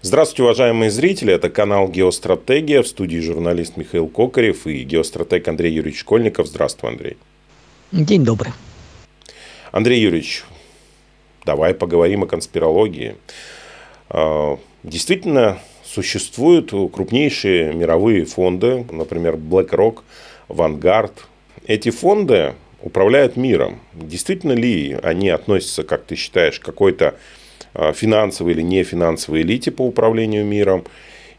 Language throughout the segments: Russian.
Здравствуйте, уважаемые зрители. Это канал «Геостратегия». В студии журналист Михаил Кокарев и геостратег Андрей Юрьевич Школьников. Здравствуй, Андрей. День добрый. Андрей Юрьевич, давай поговорим о конспирологии. А, действительно, существуют крупнейшие мировые фонды, например, BlackRock, Vanguard. Эти фонды управляют миром. Действительно ли они относятся, как ты считаешь, к какой-то финансовой или нефинансовой элите по управлению миром,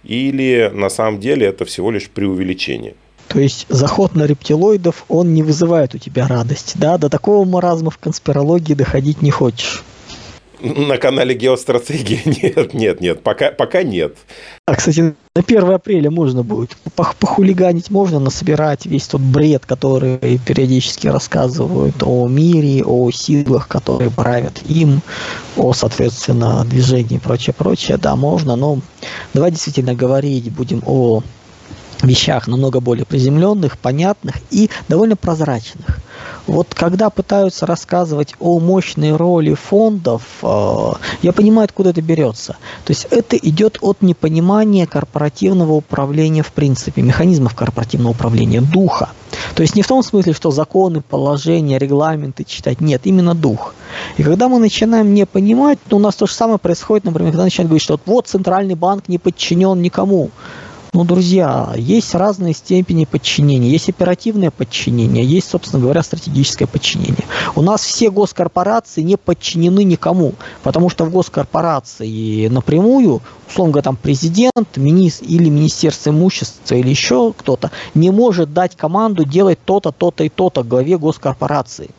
или на самом деле это всего лишь преувеличение. То есть заход на рептилоидов, он не вызывает у тебя радость, да? До такого маразма в конспирологии доходить не хочешь. На канале Геостратегия нет, нет, нет, пока, пока нет. А, кстати, на 1 апреля можно будет. Похулиганить можно, насобирать весь тот бред, который периодически рассказывают о мире, о силах, которые правят им, о, соответственно, движении и прочее, прочее. Да, можно, но давай действительно говорить будем о вещах намного более приземленных, понятных и довольно прозрачных. Вот когда пытаются рассказывать о мощной роли фондов, э, я понимаю, откуда это берется. То есть это идет от непонимания корпоративного управления в принципе, механизмов корпоративного управления, духа. То есть не в том смысле, что законы, положения, регламенты читать, нет, именно дух. И когда мы начинаем не понимать, то у нас то же самое происходит, например, когда начинают говорить, что вот центральный банк не подчинен никому. Ну, друзья, есть разные степени подчинения. Есть оперативное подчинение, есть, собственно говоря, стратегическое подчинение. У нас все госкорпорации не подчинены никому, потому что в госкорпорации напрямую, условно говоря, там президент, министр или Министерство имущества или еще кто-то не может дать команду делать то-то, то-то и то-то главе госкорпорации.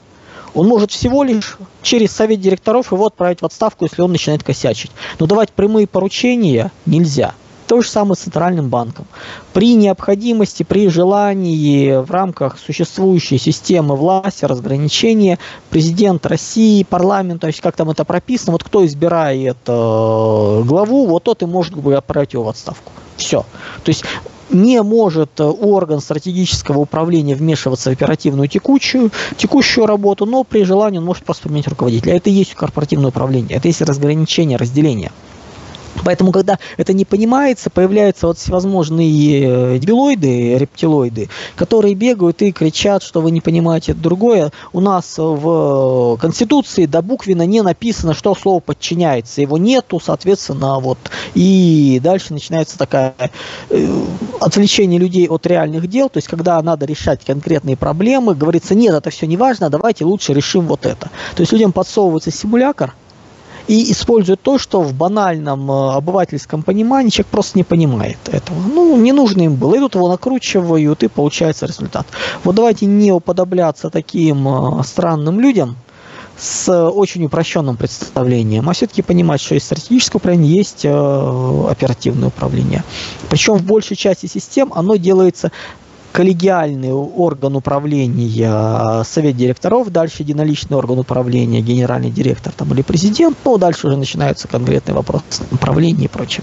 Он может всего лишь через совет директоров его отправить в отставку, если он начинает косячить. Но давать прямые поручения нельзя. То же самое с Центральным банком. При необходимости, при желании в рамках существующей системы власти, разграничения, президент России, парламент, то есть как там это прописано, вот кто избирает э, главу, вот тот и может бы отправить его в отставку. Все. То есть не может э, орган стратегического управления вмешиваться в оперативную текущую, текущую работу, но при желании он может просто поменять руководителя. Это и есть корпоративное управление, это есть разграничение, разделение. Поэтому, когда это не понимается, появляются вот всевозможные дебилоиды, рептилоиды, которые бегают и кричат, что вы не понимаете другое. У нас в Конституции до буквенно не написано, что слово подчиняется. Его нету, соответственно, вот. И дальше начинается такая э, отвлечение людей от реальных дел. То есть, когда надо решать конкретные проблемы, говорится, нет, это все не важно, давайте лучше решим вот это. То есть, людям подсовывается симулятор, и использует то, что в банальном э, обывательском понимании человек просто не понимает этого. Ну, не нужно им было. Идут его накручивают, и получается результат. Вот давайте не уподобляться таким э, странным людям, с очень упрощенным представлением, а все-таки понимать, что есть стратегическое управление, есть э, оперативное управление. Причем в большей части систем оно делается коллегиальный орган управления, совет директоров, дальше единоличный орган управления, генеральный директор там, или президент, ну, дальше уже начинаются конкретные вопросы управления и прочее.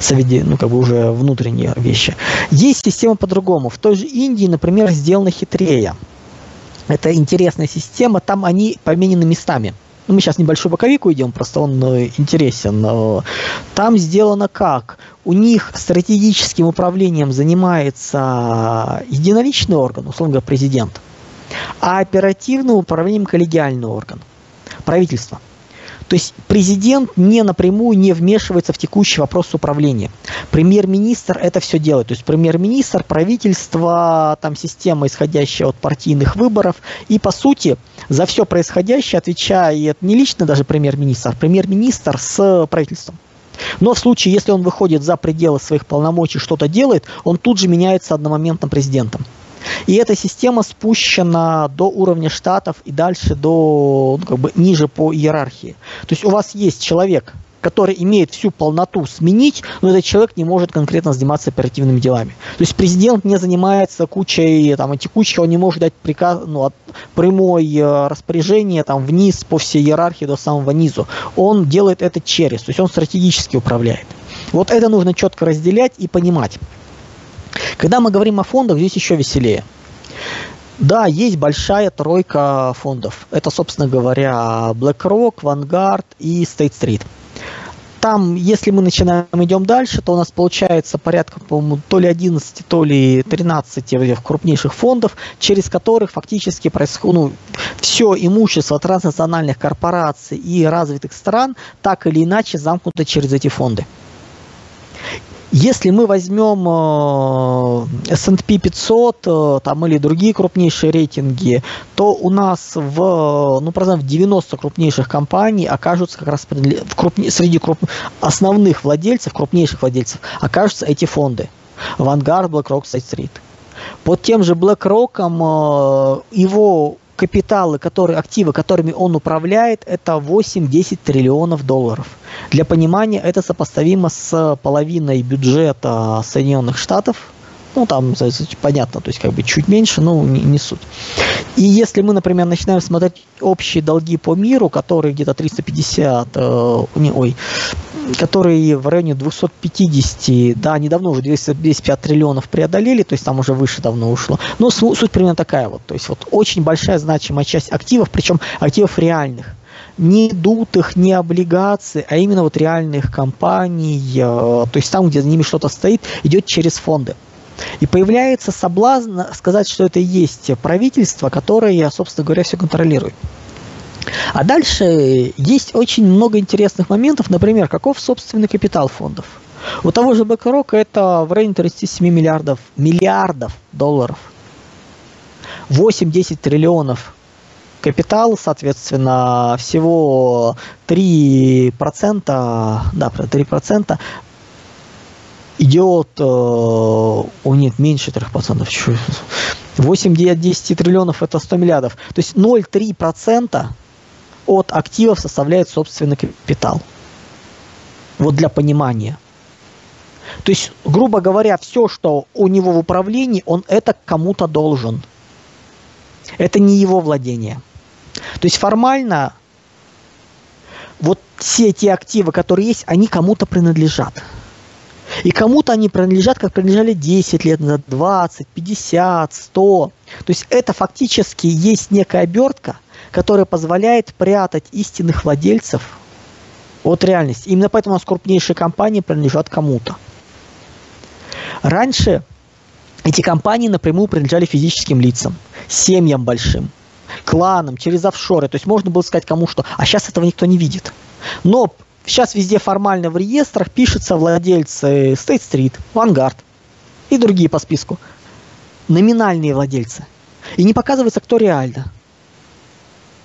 Совет, ну, как бы уже внутренние вещи. Есть система по-другому. В той же Индии, например, сделана хитрее. Это интересная система, там они поменены местами – ну, мы сейчас небольшой боковик уйдем, просто он э, интересен. Там сделано как? У них стратегическим управлением занимается единоличный орган, условно говоря, президент, а оперативным управлением коллегиальный орган, правительство. То есть президент не напрямую не вмешивается в текущий вопрос управления. Премьер-министр это все делает. То есть премьер-министр, правительство, там система, исходящая от партийных выборов. И по сути за все происходящее отвечает не лично даже премьер-министр, а премьер-министр с правительством. Но в случае, если он выходит за пределы своих полномочий, что-то делает, он тут же меняется одномоментным президентом. И эта система спущена до уровня штатов и дальше до, ну, как бы, ниже по иерархии. То есть у вас есть человек, который имеет всю полноту сменить, но этот человек не может конкретно заниматься оперативными делами. То есть президент не занимается кучей там, текущих, он не может дать приказ, ну, от прямой э, распоряжение там, вниз по всей иерархии до самого низу. Он делает это через, то есть он стратегически управляет. Вот это нужно четко разделять и понимать. Когда мы говорим о фондах, здесь еще веселее. Да, есть большая тройка фондов. Это, собственно говоря, BlackRock, Vanguard и State Street. там, если мы начинаем, идем дальше, то у нас получается порядка, по-моему, то ли 11, то ли 13 крупнейших фондов, через которых фактически происходит, ну, все имущество транснациональных корпораций и развитых стран так или иначе замкнуто через эти фонды. Если мы возьмем э, S&P 500 э, там, или другие крупнейшие рейтинги, то у нас в, ну, в 90 крупнейших компаний окажутся как раз в крупне, среди круп, основных владельцев, крупнейших владельцев, окажутся эти фонды. Vanguard, BlackRock, State Street. Под тем же BlackRock э, его капиталы, которые, активы, которыми он управляет, это 8-10 триллионов долларов. Для понимания, это сопоставимо с половиной бюджета Соединенных Штатов, ну, там, понятно, то есть как бы чуть меньше, но не, не суть. И если мы, например, начинаем смотреть общие долги по миру, которые где-то 350, э, не, ой, которые в районе 250, да, недавно уже 255 триллионов преодолели, то есть там уже выше давно ушло. Но суть примерно такая вот, то есть вот очень большая значимая часть активов, причем активов реальных не дутых, не облигаций, а именно вот реальных компаний, э, то есть там, где за ними что-то стоит, идет через фонды. И появляется соблазн сказать, что это и есть правительство, которое, собственно говоря, все контролирует. А дальше есть очень много интересных моментов, например, каков собственный капитал фондов. У того же BlackRock это в районе 37 миллиардов, миллиардов долларов. 8-10 триллионов капитал, соответственно, всего 3%, да, 3% идет, э, о нет, меньше 3%, 8 от 10 триллионов это 100 миллиардов. То есть 0,3% от активов составляет собственный капитал. Вот для понимания. То есть, грубо говоря, все, что у него в управлении, он это кому-то должен. Это не его владение. То есть формально вот все эти активы, которые есть, они кому-то принадлежат. И кому-то они принадлежат, как принадлежали 10 лет назад, 20, 50, 100. То есть это фактически есть некая обертка, которая позволяет прятать истинных владельцев от реальности. Именно поэтому у нас крупнейшие компании принадлежат кому-то. Раньше эти компании напрямую принадлежали физическим лицам, семьям большим, кланам, через офшоры. То есть можно было сказать кому что. А сейчас этого никто не видит. Но сейчас везде формально в реестрах пишутся владельцы State Street, Vanguard и другие по списку. Номинальные владельцы. И не показывается, кто реально.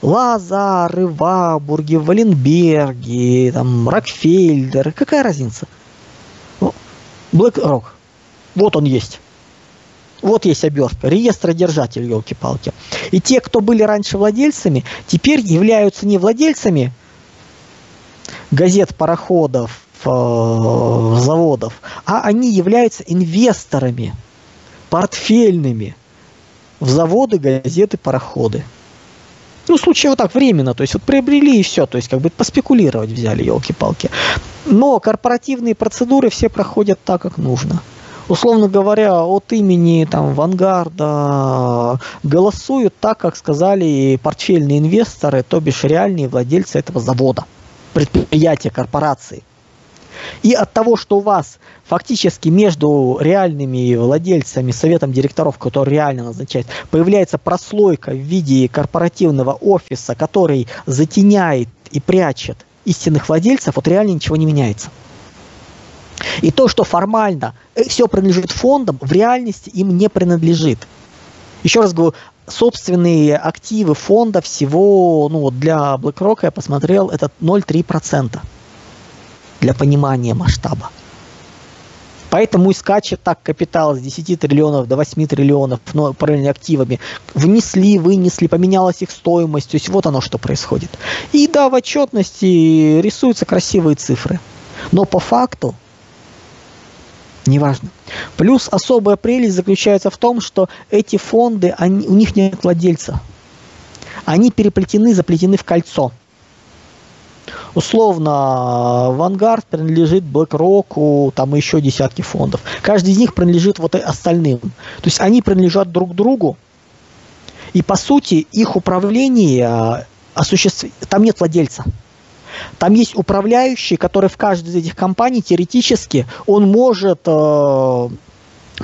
Лазары, Вабурги, Валенберги, там, Рокфельдер. Какая разница? BlackRock. Вот он есть. Вот есть обертка, реестродержатель, елки-палки. И те, кто были раньше владельцами, теперь являются не владельцами газет, пароходов, э, заводов, а они являются инвесторами, портфельными в заводы, газеты, пароходы. Ну, в случае вот так, временно, то есть вот приобрели и все, то есть как бы поспекулировать взяли, елки-палки. Но корпоративные процедуры все проходят так, как нужно условно говоря, от имени там Вангарда голосуют так, как сказали портфельные инвесторы, то бишь реальные владельцы этого завода, предприятия, корпорации. И от того, что у вас фактически между реальными владельцами, советом директоров, который реально назначает, появляется прослойка в виде корпоративного офиса, который затеняет и прячет истинных владельцев, вот реально ничего не меняется. И то, что формально э, все принадлежит фондам, в реальности им не принадлежит. Еще раз говорю, собственные активы фонда всего, ну вот для BlackRock я посмотрел, это 0,3% для понимания масштаба. Поэтому и скачет так капитал с 10 триллионов до 8 триллионов ну, параллельно активами. Внесли, вынесли, поменялась их стоимость. То есть вот оно что происходит. И да, в отчетности рисуются красивые цифры. Но по факту неважно. Плюс особая прелесть заключается в том, что эти фонды, они, у них нет владельца. Они переплетены, заплетены в кольцо. Условно, Vanguard принадлежит BlackRock, там еще десятки фондов. Каждый из них принадлежит вот остальным. То есть они принадлежат друг другу, и по сути их управление осуществ... там нет владельца. Там есть управляющий, который в каждой из этих компаний теоретически он может э,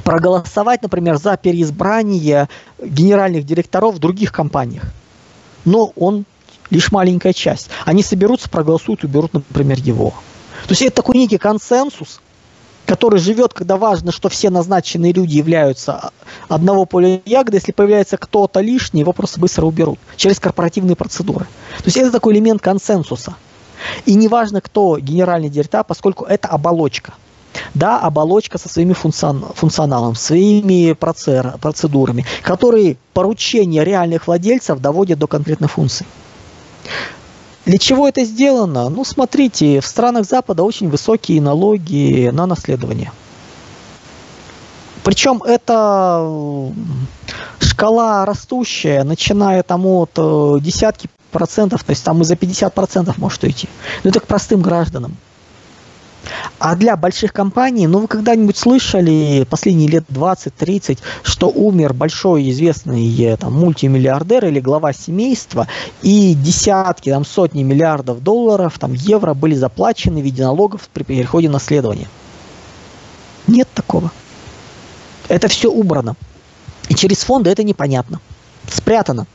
проголосовать, например, за переизбрание генеральных директоров в других компаниях. Но он лишь маленькая часть. Они соберутся, проголосуют, уберут, например, его. То есть это такой некий консенсус, который живет, когда важно, что все назначенные люди являются одного поля ягоды. Если появляется кто-то лишний, его просто быстро уберут через корпоративные процедуры. То есть это такой элемент консенсуса. И неважно, кто генеральный директор, поскольку это оболочка. Да, оболочка со своими функционалом, своими процедурами, которые поручения реальных владельцев доводят до конкретной функции. Для чего это сделано? Ну, смотрите, в странах Запада очень высокие налоги на наследование. Причем это шкала растущая, начиная там от э, десятки процентов, то есть там и за 50 процентов может уйти. Но это к простым гражданам. А для больших компаний, ну вы когда-нибудь слышали последние лет 20-30, что умер большой известный э, там, мультимиллиардер или глава семейства, и десятки, там, сотни миллиардов долларов, там, евро были заплачены в виде налогов при переходе наследования? Нет такого. Это все убрано. И через фонды это непонятно. Спрятано.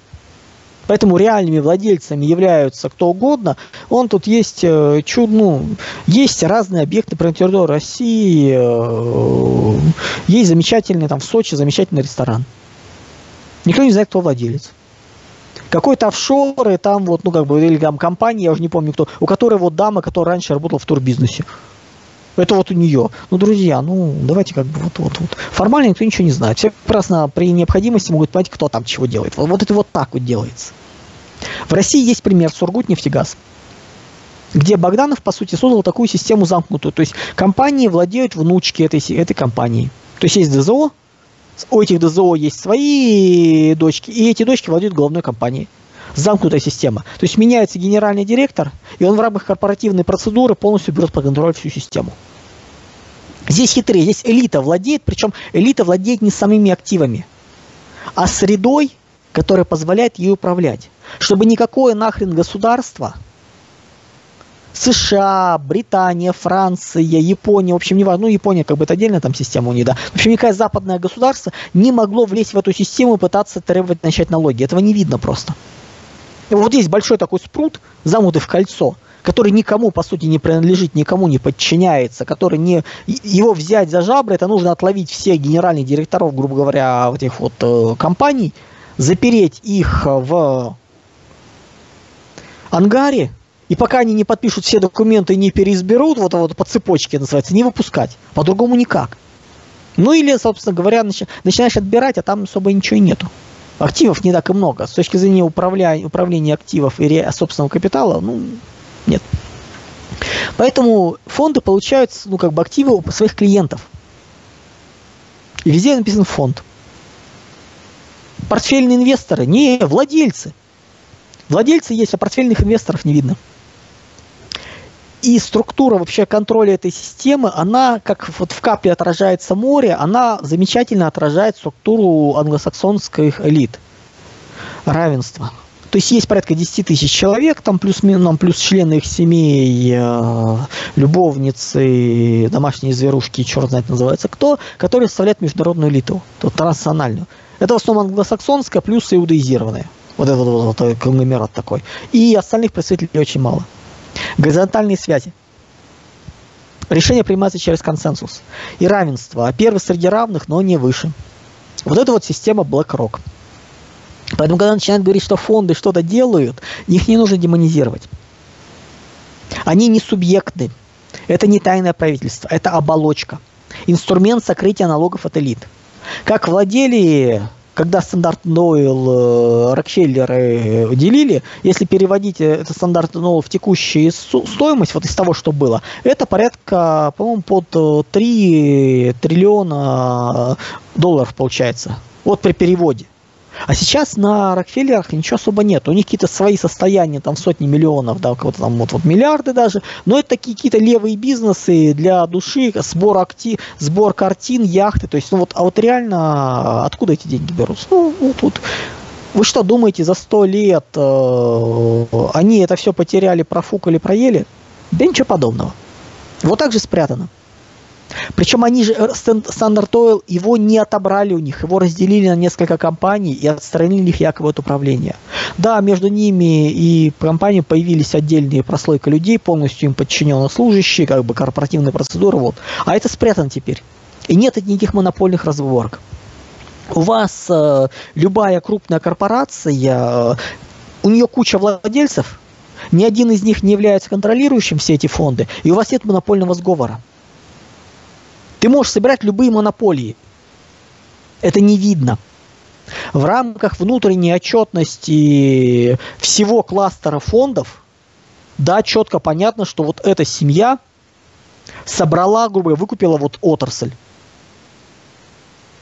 Поэтому реальными владельцами являются кто угодно. Он тут есть э, чуд, ну, есть разные объекты на территории России. Э, есть замечательный там в Сочи замечательный ресторан. Никто не знает, кто владелец. Какой-то офшор, и там вот, ну, как бы, или там компания, я уже не помню кто, у которой вот дама, которая раньше работала в турбизнесе. Это вот у нее. Ну, друзья, ну, давайте как бы вот, вот, вот. Формально никто ничего не знает. Все прекрасно при необходимости могут понять, кто там чего делает. Вот, вот это вот так вот делается. В России есть пример Сургутнефтегаз где Богданов, по сути, создал такую систему замкнутую. То есть компании владеют внучки этой, этой компании. То есть есть ДЗО, у этих ДЗО есть свои дочки, и эти дочки владеют головной компанией. Замкнутая система. То есть меняется генеральный директор, и он в рамках корпоративной процедуры полностью берет под контроль всю систему. Здесь хитрее, здесь элита владеет, причем элита владеет не самими активами, а средой, которая позволяет ей управлять чтобы никакое нахрен государство, США, Британия, Франция, Япония, в общем, не важно, ну, Япония как бы это отдельная там система у них, да. В общем, никакое западное государство не могло влезть в эту систему и пытаться требовать начать налоги. Этого не видно просто. Вот есть большой такой спрут, замутый в кольцо, который никому, по сути, не принадлежит, никому не подчиняется, который не... Его взять за жабры, это нужно отловить всех генеральных директоров, грубо говоря, этих вот э, компаний, запереть их в ангаре, и пока они не подпишут все документы и не переизберут, вот, вот по цепочке называется, не выпускать. По-другому никак. Ну или, собственно говоря, начи- начинаешь отбирать, а там особо ничего и нету. Активов не так и много. С точки зрения управля... управления активов и собственного капитала, ну, нет. Поэтому фонды получают, ну, как бы активы у своих клиентов. И везде написан фонд. Портфельные инвесторы, не владельцы. Владельцы есть, а портфельных инвесторов не видно. И структура вообще контроля этой системы, она, как вот в капле отражается море, она замечательно отражает структуру англосаксонских элит. Равенство. То есть есть порядка 10 тысяч человек, там плюс, ну, плюс члены их семей, э, любовницы, домашние зверушки, черт знает называется кто, которые составляют международную элиту, то транснациональную. Это в основном англосаксонская плюс иудаизированная. Вот этот вот, вот конгломерат такой. И остальных представителей очень мало. Горизонтальные связи. Решение принимается через консенсус. И равенство. А первый среди равных, но не выше. Вот это вот система BlackRock. Поэтому, когда начинают говорить, что фонды что-то делают, их не нужно демонизировать. Они не субъекты. Это не тайное правительство. Это оболочка. Инструмент сокрытия налогов от элит. Как владели когда стандарт Нойл э, Рокфеллеры делили, если переводить этот стандарт Нойл в текущую стоимость, вот из того, что было, это порядка, по-моему, под 3 э, триллиона долларов получается. Вот при переводе. А сейчас на Рокфеллерах ничего особо нет. У них какие-то свои состояния, там сотни миллионов, да, кого-то там вот, вот миллиарды даже. Но это такие какие-то левые бизнесы для души, сбор, акти... сбор картин, яхты. То есть, ну вот, а вот реально откуда эти деньги берутся? Ну, вот, вот Вы что думаете, за сто лет э, они это все потеряли, профукали, проели? Да ничего подобного. Вот так же спрятано. Причем они же, Standard Oil, его не отобрали у них, его разделили на несколько компаний и отстранили их якобы от управления. Да, между ними и компанией появились отдельные прослойка людей, полностью им подчиненные служащие, как бы корпоративные процедуры, вот. А это спрятано теперь. И нет никаких монопольных разборок. У вас э, любая крупная корпорация, э, у нее куча владельцев, ни один из них не является контролирующим все эти фонды, и у вас нет монопольного сговора. Ты можешь собирать любые монополии. Это не видно. В рамках внутренней отчетности всего кластера фондов, да, четко понятно, что вот эта семья собрала, грубо говоря, выкупила вот отрасль.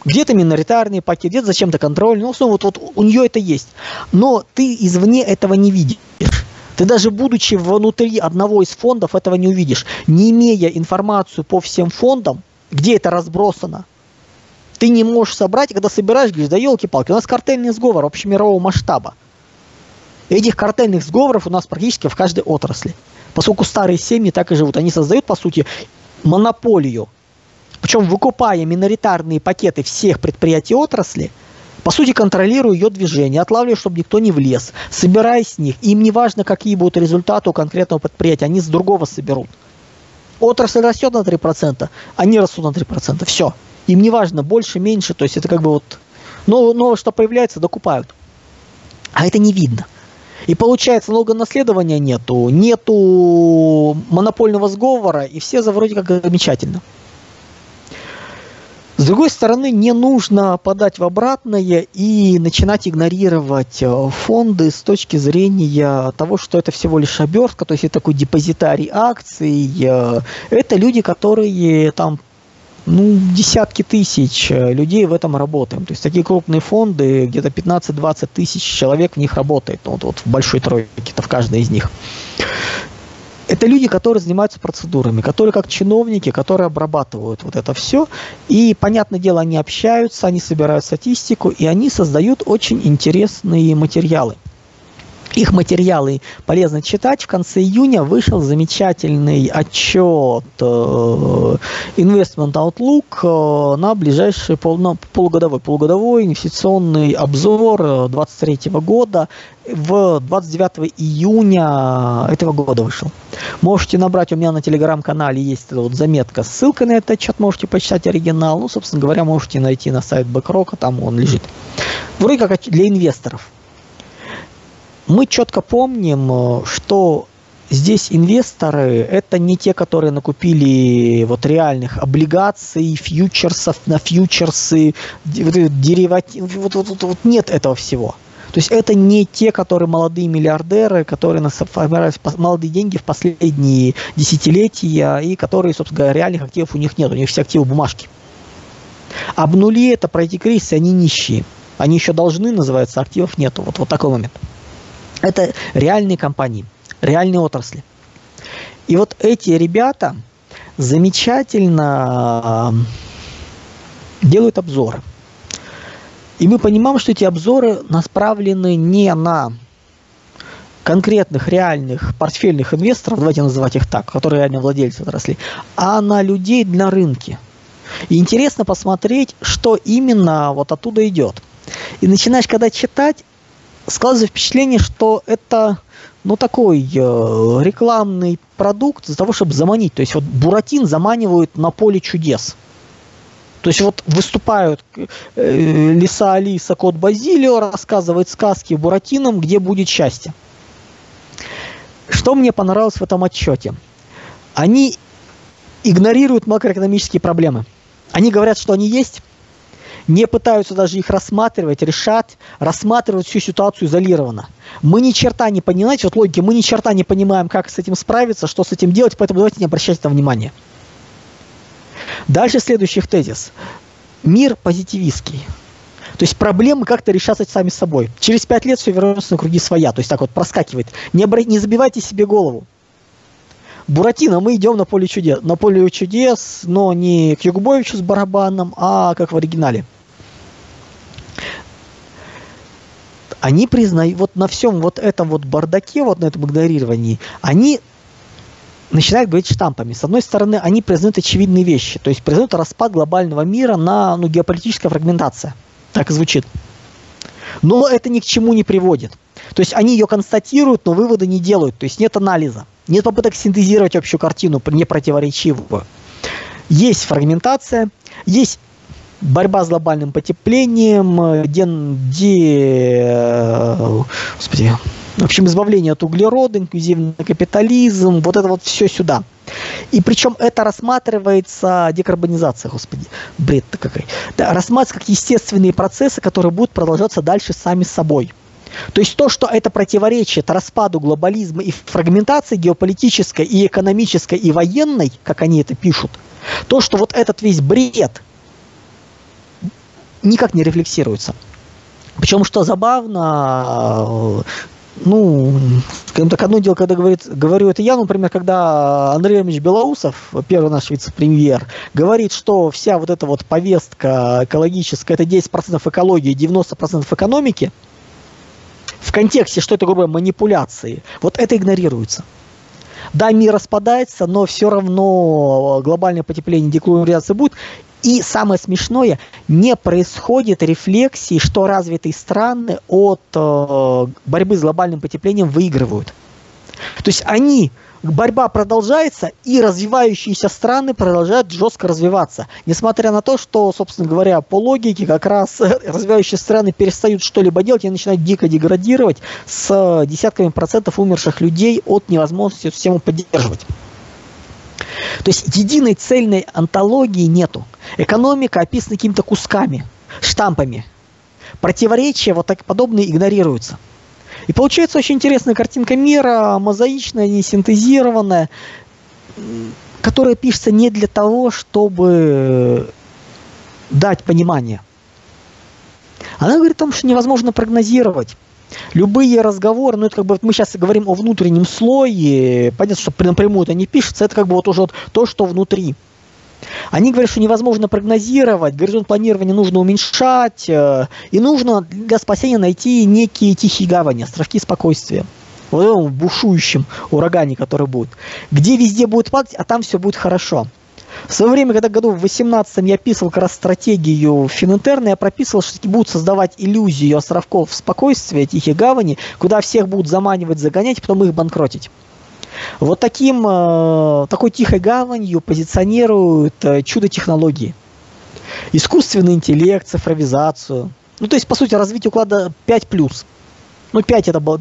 Где-то миноритарный пакет, где-то зачем-то контроль, ну, вот, вот у нее это есть. Но ты извне этого не видишь. Ты даже будучи внутри одного из фондов этого не увидишь. Не имея информацию по всем фондам, где это разбросано. Ты не можешь собрать, и когда собираешь, говоришь, да елки-палки, у нас картельный сговор общемирового масштаба. Этих картельных сговоров у нас практически в каждой отрасли. Поскольку старые семьи так и живут, они создают, по сути, монополию. Причем выкупая миноритарные пакеты всех предприятий отрасли, по сути, контролируя ее движение, отлавливая, чтобы никто не влез, собирая с них. Им не важно, какие будут результаты у конкретного предприятия, они с другого соберут. Отрасль растет на 3%, они растут на 3%. Все. Им не важно, больше, меньше. То есть это как бы вот новое, новое что появляется, докупают. А это не видно. И получается, налогонаследования нету, нету монопольного сговора, и все за вроде как замечательно. С другой стороны, не нужно подать в обратное и начинать игнорировать э, фонды с точки зрения того, что это всего лишь обертка, то есть это такой депозитарий акций. Э, это люди, которые там ну, десятки тысяч э, людей в этом работаем. То есть такие крупные фонды, где-то 15-20 тысяч человек в них работает. Вот, вот в большой тройке, это в каждой из них. Это люди, которые занимаются процедурами, которые как чиновники, которые обрабатывают вот это все. И, понятное дело, они общаются, они собирают статистику, и они создают очень интересные материалы. Их материалы полезно читать. В конце июня вышел замечательный отчет э, Investment Outlook э, на ближайший пол, на полугодовой, полугодовой инвестиционный обзор 2023 э, года в 29 июня этого года вышел. Можете набрать, у меня на телеграм-канале есть вот заметка, ссылка на этот отчет, можете почитать оригинал. Ну, собственно говоря, можете найти на сайт Бэкрока, там он лежит. Вроде как для инвесторов мы четко помним, э, что здесь инвесторы это не те, которые накупили вот реальных облигаций, фьючерсов на фьючерсы, деривативы. Вот, вот, вот, вот нет этого всего. То есть это не те, которые молодые миллиардеры, которые формировали молодые деньги в последние десятилетия и которые, собственно говоря, реальных активов у них нет, у них все активы бумажки. Обнули это, пройти кризис, они нищие. Они еще должны, называется, активов нету. Вот, вот такой момент. Это реальные компании, реальные отрасли. И вот эти ребята замечательно делают обзоры. И мы понимаем, что эти обзоры направлены не на конкретных реальных портфельных инвесторов, давайте называть их так, которые реально владельцы отрасли, а на людей на рынке. И интересно посмотреть, что именно вот оттуда идет. И начинаешь когда читать, складывается впечатление, что это ну, такой э, рекламный продукт для того, чтобы заманить. То есть вот Буратин заманивают на поле чудес. То есть вот выступают э, Лиса Алиса, Кот Базилио, рассказывает сказки Буратинам, где будет счастье. Что мне понравилось в этом отчете? Они игнорируют макроэкономические проблемы. Они говорят, что они есть, не пытаются даже их рассматривать, решать, рассматривать всю ситуацию изолированно. Мы ни черта не понимаем, вот логики, мы ни черта не понимаем, как с этим справиться, что с этим делать, поэтому давайте не обращать на внимание. Дальше следующий тезис. Мир позитивистский. То есть проблемы как-то решаться сами собой. Через пять лет все вернется на круги своя. То есть так вот проскакивает. Не, обра... не забивайте себе голову. Буратино, мы идем на поле чудес. На поле чудес, но не к Югубовичу с барабаном, а как в оригинале. Они признают, вот на всем вот этом вот бардаке, вот на этом игнорировании, они начинают говорить штампами. С одной стороны, они признают очевидные вещи, то есть признают распад глобального мира на ну, геополитическая фрагментация. Так и звучит. Но это ни к чему не приводит. То есть они ее констатируют, но выводы не делают. То есть нет анализа. Нет попыток синтезировать общую картину не противоречивую. Есть фрагментация, есть борьба с глобальным потеплением, где, где господи, в общем, избавление от углерода, инклюзивный капитализм, вот это вот все сюда. И причем это рассматривается, декарбонизация, господи, бред-то какой. Да, рассматривается как естественные процессы, которые будут продолжаться дальше сами собой. То есть то, что это противоречит распаду глобализма и фрагментации геополитической и экономической и военной, как они это пишут, то, что вот этот весь бред никак не рефлексируется. Причем, что забавно, ну, скажем так, одно дело, когда говорит, говорю это я, например, когда Андрей Ильич Белоусов, первый наш вице-премьер, говорит, что вся вот эта вот повестка экологическая, это 10% экологии, 90% экономики, в контексте, что это, грубо говоря, манипуляции, вот это игнорируется. Да, мир распадается, но все равно глобальное потепление, декларация будет. И самое смешное, не происходит рефлексии, что развитые страны от э, борьбы с глобальным потеплением выигрывают. То есть они, борьба продолжается, и развивающиеся страны продолжают жестко развиваться. Несмотря на то, что, собственно говоря, по логике как раз развивающие страны перестают что-либо делать и начинают дико деградировать с десятками процентов умерших людей от невозможности систему поддерживать. То есть единой цельной антологии нету. Экономика описана какими-то кусками, штампами. Противоречия вот так подобные игнорируются. И получается очень интересная картинка мира, мозаичная, не синтезированная, которая пишется не для того, чтобы дать понимание. Она говорит о том, что невозможно прогнозировать. Любые разговоры, ну это как бы мы сейчас говорим о внутреннем слое, понятно, что напрямую это не пишется, это как бы вот уже вот то, что внутри. Они говорят, что невозможно прогнозировать, горизонт планирования нужно уменьшать, э, и нужно для спасения найти некие тихие гавани, островки спокойствия. В бушующем урагане, который будет. Где везде будет падать, а там все будет хорошо. В свое время, когда году в 18 я писал как раз стратегию Фининтерна, я прописывал, что будут создавать иллюзию островков спокойствия, тихих гавани, куда всех будут заманивать, загонять, потом их банкротить. Вот таким, э, такой тихой гаванью позиционируют э, чудо технологии. Искусственный интеллект, цифровизацию. Ну, то есть, по сути, развитие уклада 5+. Ну, 5 это был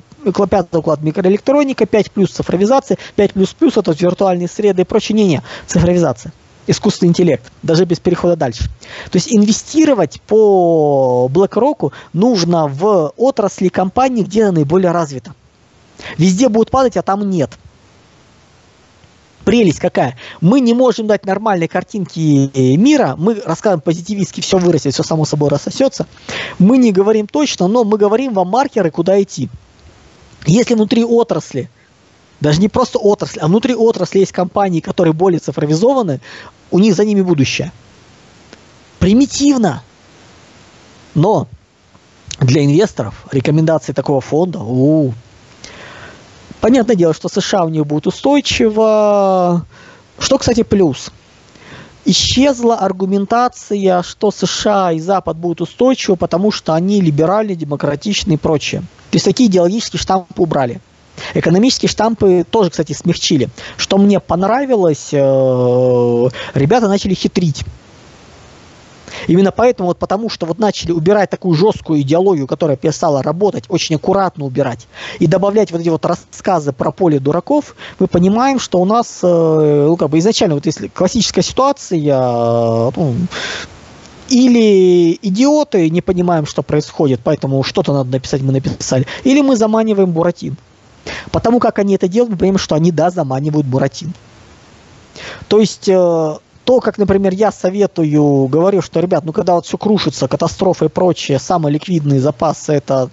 пятый уклад микроэлектроника, 5 плюс цифровизация, 5 плюс плюс это виртуальные среды и прочее. Не, не, цифровизация искусственный интеллект, даже без перехода дальше. То есть инвестировать по BlackRock нужно в отрасли компании, где она наиболее развита. Везде будут падать, а там нет. Прелесть какая. Мы не можем дать нормальной картинки мира, мы рассказываем позитивистски, все вырастет, все само собой рассосется. Мы не говорим точно, но мы говорим вам маркеры, куда идти. Если внутри отрасли даже не просто отрасль, а внутри отрасли есть компании, которые более цифровизованы, у них за ними будущее. Примитивно. Но для инвесторов рекомендации такого фонда, у, понятное дело, что США у них будет устойчиво. Что, кстати, плюс. Исчезла аргументация, что США и Запад будут устойчивы, потому что они либеральные, демократичные и прочее. То есть такие идеологические штампы убрали. Экономические штампы тоже, кстати, смягчили. Что мне понравилось, э, ребята начали хитрить. Именно поэтому, вот потому что вот начали убирать такую жесткую идеологию, которая перестала работать, очень аккуратно убирать, и добавлять вот эти вот рассказы про поле дураков, мы понимаем, что у нас, э, ну, как бы изначально, вот если классическая ситуация, ну, или идиоты не понимаем, что происходит, поэтому что-то надо написать, мы написали, или мы заманиваем Буратин. Потому как они это делают, мы понимаем, что они, да, заманивают Буратин. То есть, э, то, как, например, я советую, говорю, что, ребят, ну, когда вот все крушится, катастрофы и прочее, самые ликвидные запасы, это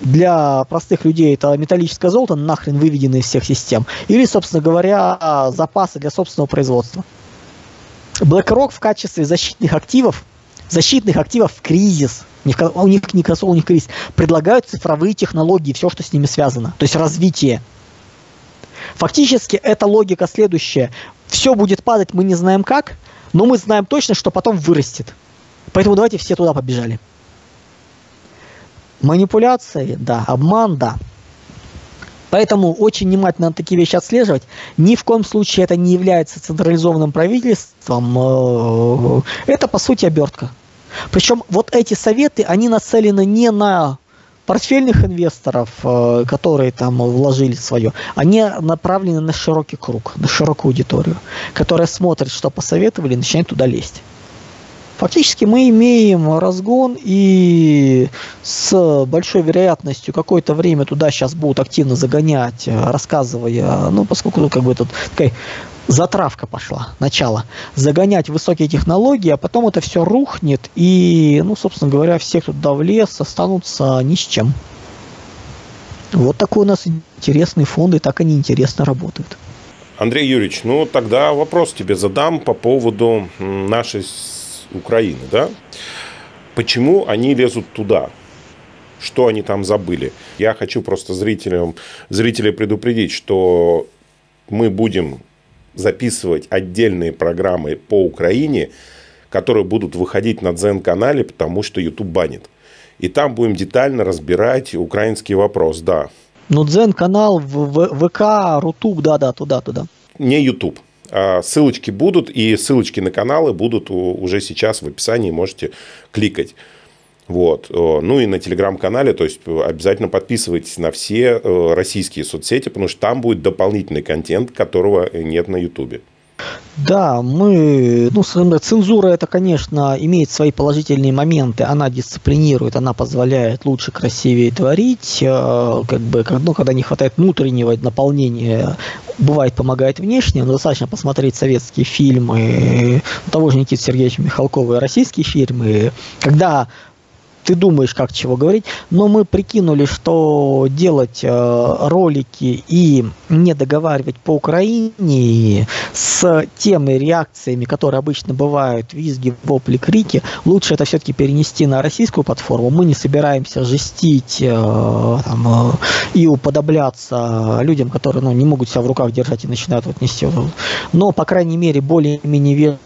для простых людей это металлическое золото, нахрен выведено из всех систем. Или, собственно говоря, запасы для собственного производства. BlackRock в качестве защитных активов, защитных активов в кризис – у них не кроссовок, у них кризис, предлагают цифровые технологии, все, что с ними связано, то есть развитие. Фактически эта логика следующая. Все будет падать, мы не знаем как, но мы знаем точно, что потом вырастет. Поэтому давайте все туда побежали. Манипуляции, да, обман, да. Поэтому очень внимательно такие вещи отслеживать. Ни в коем случае это не является централизованным правительством. Э, это, по сути, обертка. Причем вот эти советы, они нацелены не на портфельных инвесторов, э, которые там вложили свое, они направлены на широкий круг, на широкую аудиторию, которая смотрит, что посоветовали, и начинает туда лезть. Фактически мы имеем разгон и с большой вероятностью какое-то время туда сейчас будут активно загонять, рассказывая, ну поскольку ну, как бы тут такая затравка пошла, начало, загонять высокие технологии, а потом это все рухнет, и, ну, собственно говоря, все, кто туда влез, останутся ни с чем. Вот такой у нас интересный фонд, и так они интересно работают. Андрей Юрьевич, ну тогда вопрос тебе задам по поводу нашей Украины, да? Почему они лезут туда? Что они там забыли? Я хочу просто зрителям, зрителей предупредить, что мы будем записывать отдельные программы по Украине, которые будут выходить на Дзен-канале, потому что YouTube банит. И там будем детально разбирать украинский вопрос, да. Ну, Дзен-канал, в ВК, Рутуб, да-да, туда-туда. Не YouTube. А ссылочки будут, и ссылочки на каналы будут уже сейчас в описании, можете кликать. Вот. Ну и на телеграм-канале, то есть обязательно подписывайтесь на все э, российские соцсети, потому что там будет дополнительный контент, которого нет на ютубе. Да, мы, ну, цензура это, конечно, имеет свои положительные моменты, она дисциплинирует, она позволяет лучше, красивее творить, э, как бы, ну, когда не хватает внутреннего наполнения, бывает помогает внешне, но достаточно посмотреть советские фильмы того же Никиты Сергеевича Михалкова и российские фильмы, когда ты думаешь, как чего говорить, но мы прикинули, что делать э, ролики и не договаривать по Украине с теми реакциями, которые обычно бывают, визги, вопли, крики, лучше это все-таки перенести на российскую платформу. Мы не собираемся жестить э, там, э, и уподобляться людям, которые ну, не могут себя в руках держать и начинают вот нести. Но, по крайней мере, более-менее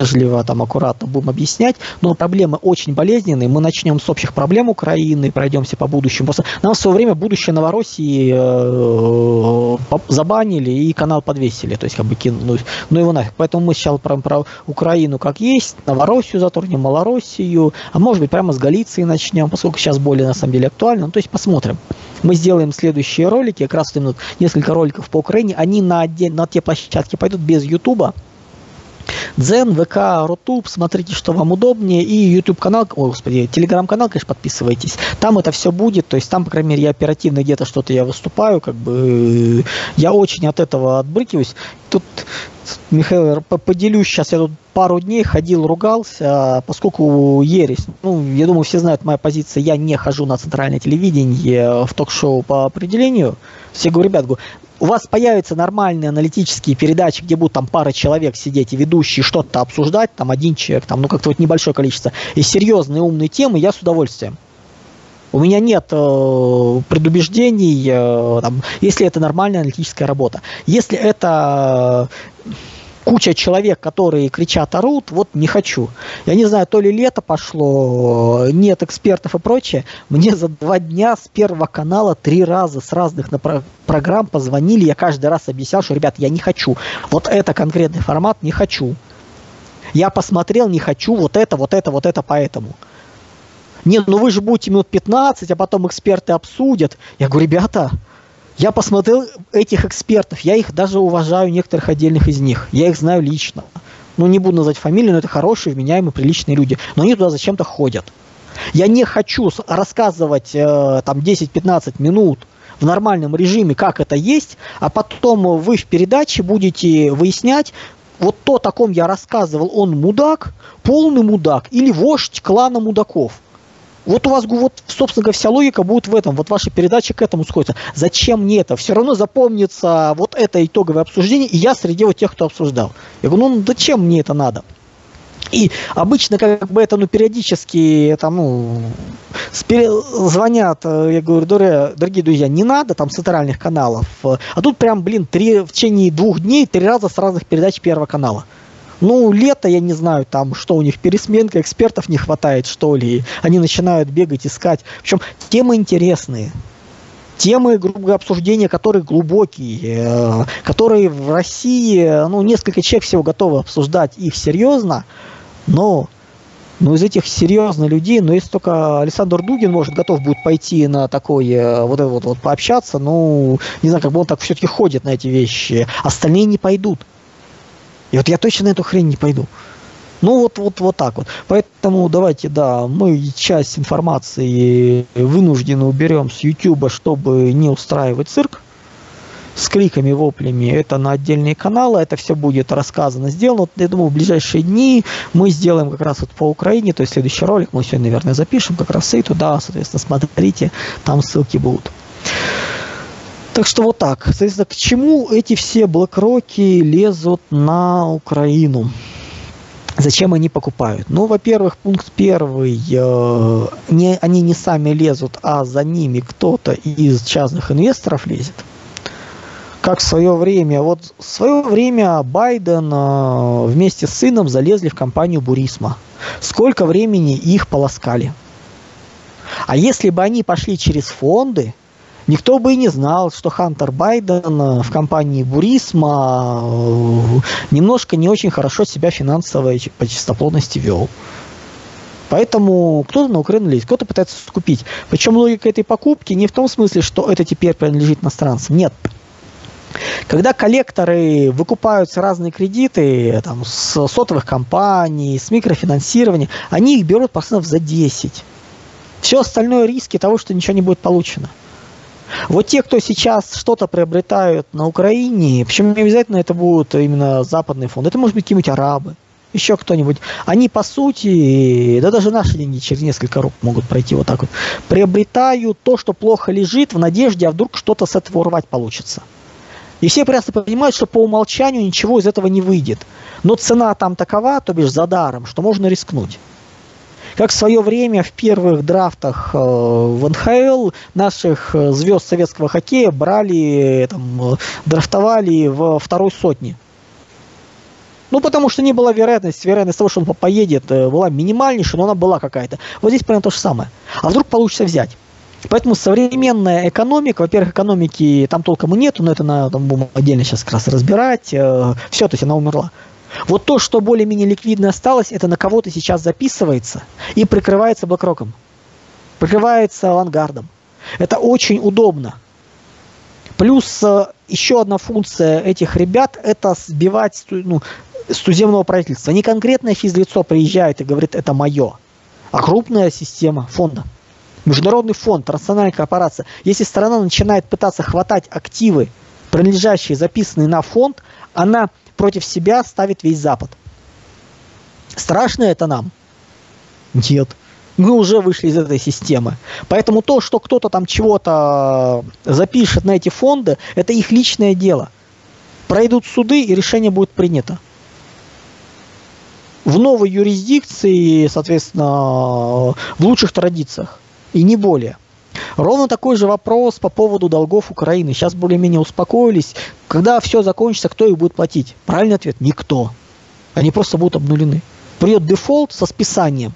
вежливо, там, аккуратно будем объяснять, но проблемы очень болезненные. Мы начнем с общих проблем Украины, пройдемся по будущему. Просто нам в свое время будущее Новороссии э, забанили и канал подвесили, то есть как бы кинули, ну его нафиг. Поэтому мы сейчас про, про Украину как есть, Новороссию затронем, Малороссию, а может быть прямо с Галиции начнем, поскольку сейчас более на самом деле актуально. Ну, то есть посмотрим. Мы сделаем следующие ролики, как раз несколько роликов по Украине, они на, отдель, на те площадки пойдут без Ютуба, Дзен, ВК, Рутуб, смотрите, что вам удобнее, и YouTube канал, ой, господи, телеграм канал, конечно, подписывайтесь. Там это все будет, то есть там, по крайней мере, я оперативно где-то что-то я выступаю, как бы я очень от этого отбрыкиваюсь. Тут, Михаил, поделюсь сейчас, я тут пару дней ходил, ругался, поскольку ересь. Ну, я думаю, все знают моя позиция, я не хожу на центральное телевидение в ток-шоу по определению. Все говорю, ребят, у вас появятся нормальные аналитические передачи, где будут там пара человек сидеть и ведущие что-то обсуждать, там один человек, там, ну как-то вот небольшое количество, и серьезные умные темы, я с удовольствием. У меня нет э, предубеждений, э, там, если это нормальная аналитическая работа. Если это куча человек, которые кричат, орут, вот не хочу. Я не знаю, то ли лето пошло, нет экспертов и прочее. Мне за два дня с первого канала три раза с разных программ позвонили, я каждый раз объяснял, что, ребят, я не хочу. Вот это конкретный формат не хочу. Я посмотрел, не хочу, вот это, вот это, вот это, поэтому. Нет, ну вы же будете минут 15, а потом эксперты обсудят. Я говорю, ребята, я посмотрел этих экспертов, я их даже уважаю, некоторых отдельных из них. Я их знаю лично. Ну, не буду называть фамилию, но это хорошие, вменяемые, приличные люди. Но они туда зачем-то ходят. Я не хочу рассказывать э, там 10-15 минут в нормальном режиме, как это есть, а потом вы в передаче будете выяснять, вот то, о ком я рассказывал, он мудак, полный мудак или вождь клана мудаков. Вот у вас, вот, собственно говоря, вся логика будет в этом. Вот ваша передача к этому сходится. Зачем мне это? Все равно запомнится вот это итоговое обсуждение, и я среди вот тех, кто обсуждал. Я говорю, ну зачем мне это надо? И обычно как бы это, ну, периодически, там, ну, звонят, э, я говорю, дорогие друзья, не надо там с центральных каналов. А тут прям, блин, три, в течение двух дней три раза с разных передач Первого канала. Ну, лето, я не знаю, там, что у них, пересменка экспертов не хватает, что ли. Они начинают бегать, искать. Причем темы интересные. Темы, грубо обсуждения, которые глубокие, э, которые в России, ну, несколько человек всего готовы обсуждать их серьезно, но ну, из этих серьезных людей, но если только Александр Дугин, может, готов будет пойти на такое, вот это вот, вот пообщаться, ну, не знаю, как бы он так все-таки ходит на эти вещи, остальные не пойдут. И вот я точно на эту хрень не пойду. Ну вот, вот, вот так вот. Поэтому давайте, да, мы часть информации вынуждены уберем с YouTube, чтобы не устраивать цирк с криками, воплями. Это на отдельные каналы, это все будет рассказано, сделано. Я думаю, в ближайшие дни мы сделаем как раз вот по Украине, то есть следующий ролик мы сегодня, наверное, запишем как раз и туда, соответственно, смотрите, там ссылки будут. Так что вот так. Соответственно, к чему эти все блокроки лезут на Украину? Зачем они покупают? Ну, во-первых, пункт первый, э, не, они не сами лезут, а за ними кто-то из частных инвесторов лезет. Как в свое время, вот в свое время Байден э, вместе с сыном залезли в компанию Бурисма. Сколько времени их полоскали? А если бы они пошли через фонды, Никто бы и не знал, что Хантер Байден э, в компании Бурисма э, немножко не очень хорошо себя финансово по чистоплотности вел. Поэтому кто-то на Украину лезет, кто-то пытается скупить. Причем логика этой покупки не в том смысле, что это теперь принадлежит иностранцам. Нет. Когда коллекторы выкупаются разные кредиты там, с сотовых компаний, с микрофинансирования, они их берут процентов за 10. Все остальное риски того, что ничего не будет получено. Вот те, кто сейчас что-то приобретают на Украине, причем не обязательно это будут именно западные фонды, это может быть какие-нибудь арабы, еще кто-нибудь, они по сути, да даже наши деньги через несколько рук могут пройти вот так вот, приобретают то, что плохо лежит в надежде, а вдруг что-то с этого урвать получится. И все прекрасно понимают, что по умолчанию ничего из этого не выйдет. Но цена там такова, то бишь за даром, что можно рискнуть. Как в свое время в первых драфтах э, в НХЛ наших э, звезд советского хоккея брали, там, драфтовали в второй сотне. Ну, потому что не была вероятность, вероятность того, что он поедет, э, была минимальнейшая, но она была какая-то. Вот здесь примерно то же самое. А вдруг получится взять? Поэтому современная экономика, во-первых, экономики там толком и нету, но это надо будем отдельно сейчас как раз разбирать. Все, то есть она умерла. Вот то, что более-менее ликвидно осталось, это на кого-то сейчас записывается и прикрывается блокроком. Прикрывается авангардом. Это очень удобно. Плюс э, еще одна функция этих ребят – это сбивать ну, с туземного правительства. Не конкретное физлицо приезжает и говорит «это мое», а крупная система фонда. Международный фонд, транснациональная корпорация. Если страна начинает пытаться хватать активы, принадлежащие, записанные на фонд, она против себя ставит весь Запад. Страшно это нам? Нет. Мы уже вышли из этой системы. Поэтому то, что кто-то там чего-то запишет на эти фонды, это их личное дело. Пройдут суды, и решение будет принято. В новой юрисдикции, соответственно, в лучших традициях. И не более. Ровно такой же вопрос по поводу долгов Украины. Сейчас более-менее успокоились. Когда все закончится, кто их будет платить? Правильный ответ – никто. Они просто будут обнулены. Придет дефолт со списанием.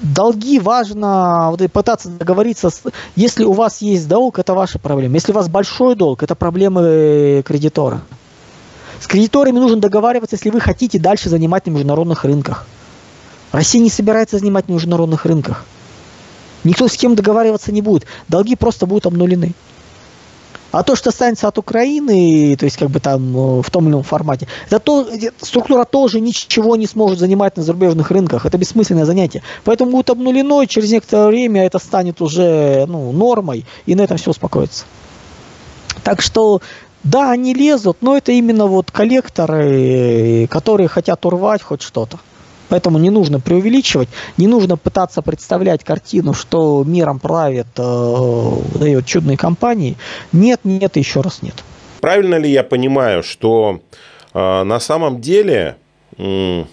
Долги важно вот, пытаться договориться. С... Если у вас есть долг, это ваша проблема. Если у вас большой долг, это проблемы кредитора. С кредиторами нужно договариваться, если вы хотите дальше занимать на международных рынках. Россия не собирается занимать на международных рынках. Никто с кем договариваться не будет. Долги просто будут обнулены. А то, что останется от Украины, то есть как бы там э, в том или ином формате, это то, структура тоже ничего не сможет занимать на зарубежных рынках. Это бессмысленное занятие. Поэтому будет обнулено, и через некоторое время это станет уже ну, нормой, и на этом все успокоится. Так что да, они лезут, но это именно вот коллекторы, которые хотят урвать хоть что-то. Поэтому не нужно преувеличивать, не нужно пытаться представлять картину, что миром правят э, дает чудные компании. Нет, нет еще раз нет. Правильно ли я понимаю, что э, на самом деле э,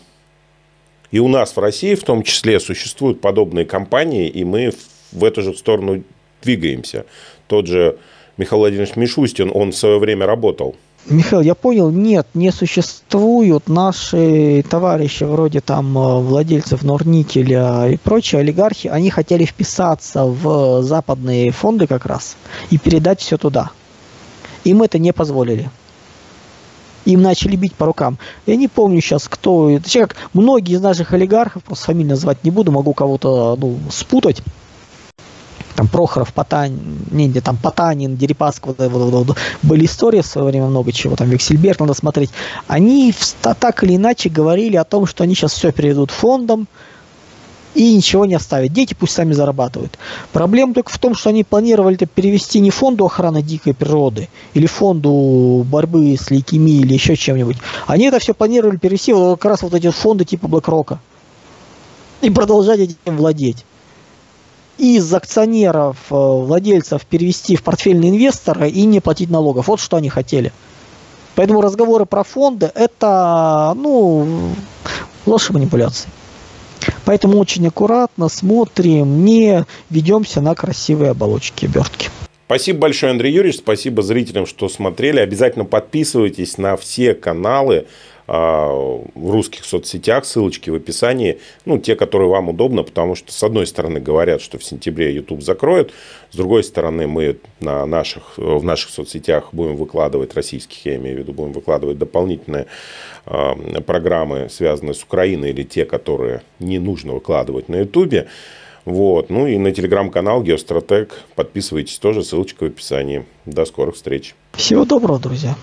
И у нас в России в том числе существуют подобные компании, и мы в эту же сторону двигаемся. Тот же Михаил Владимирович Мишустин, он в свое время работал Михаил, я понял, нет, не существуют наши товарищи вроде там э, владельцев Норникеля и прочие олигархи, они хотели вписаться в западные фонды как раз и передать все туда. Им это не позволили. Им начали бить по рукам. Я не помню сейчас, кто... Точнее, как многие из наших олигархов, просто фамилию называть не буду, могу кого-то ну, спутать, там Прохоров, Потанин, не, там Потанин, Дерипаска, вот, вот, вот, были истории в свое время много чего, там Вексельберг надо смотреть. Они так или иначе говорили о том, что они сейчас все переведут фондом, и ничего не оставят. Дети пусть сами зарабатывают. Проблема только в том, что они планировали это перевести не фонду охраны дикой природы или фонду борьбы с лейкемией или еще чем-нибудь. Они это все планировали перевести вот как раз вот эти фонды типа BlackRock. И продолжать этим владеть из акционеров, э, владельцев перевести в портфельный инвестор и не платить налогов. Вот что они хотели. Поэтому разговоры про фонды – это ну, ложь и манипуляции. Поэтому очень аккуратно смотрим, не ведемся на красивые оболочки обертки. Спасибо большое, Андрей Юрьевич. Спасибо зрителям, что смотрели. Обязательно подписывайтесь на все каналы в русских соцсетях, ссылочки в описании, ну, те, которые вам удобно, потому что, с одной стороны, говорят, что в сентябре YouTube закроют, с другой стороны, мы на наших, в наших соцсетях будем выкладывать, российских, я имею в виду, будем выкладывать дополнительные э, программы, связанные с Украиной, или те, которые не нужно выкладывать на YouTube. Вот. Ну и на телеграм-канал Геостратег. Подписывайтесь тоже, ссылочка в описании. До скорых встреч. Всего доброго, друзья.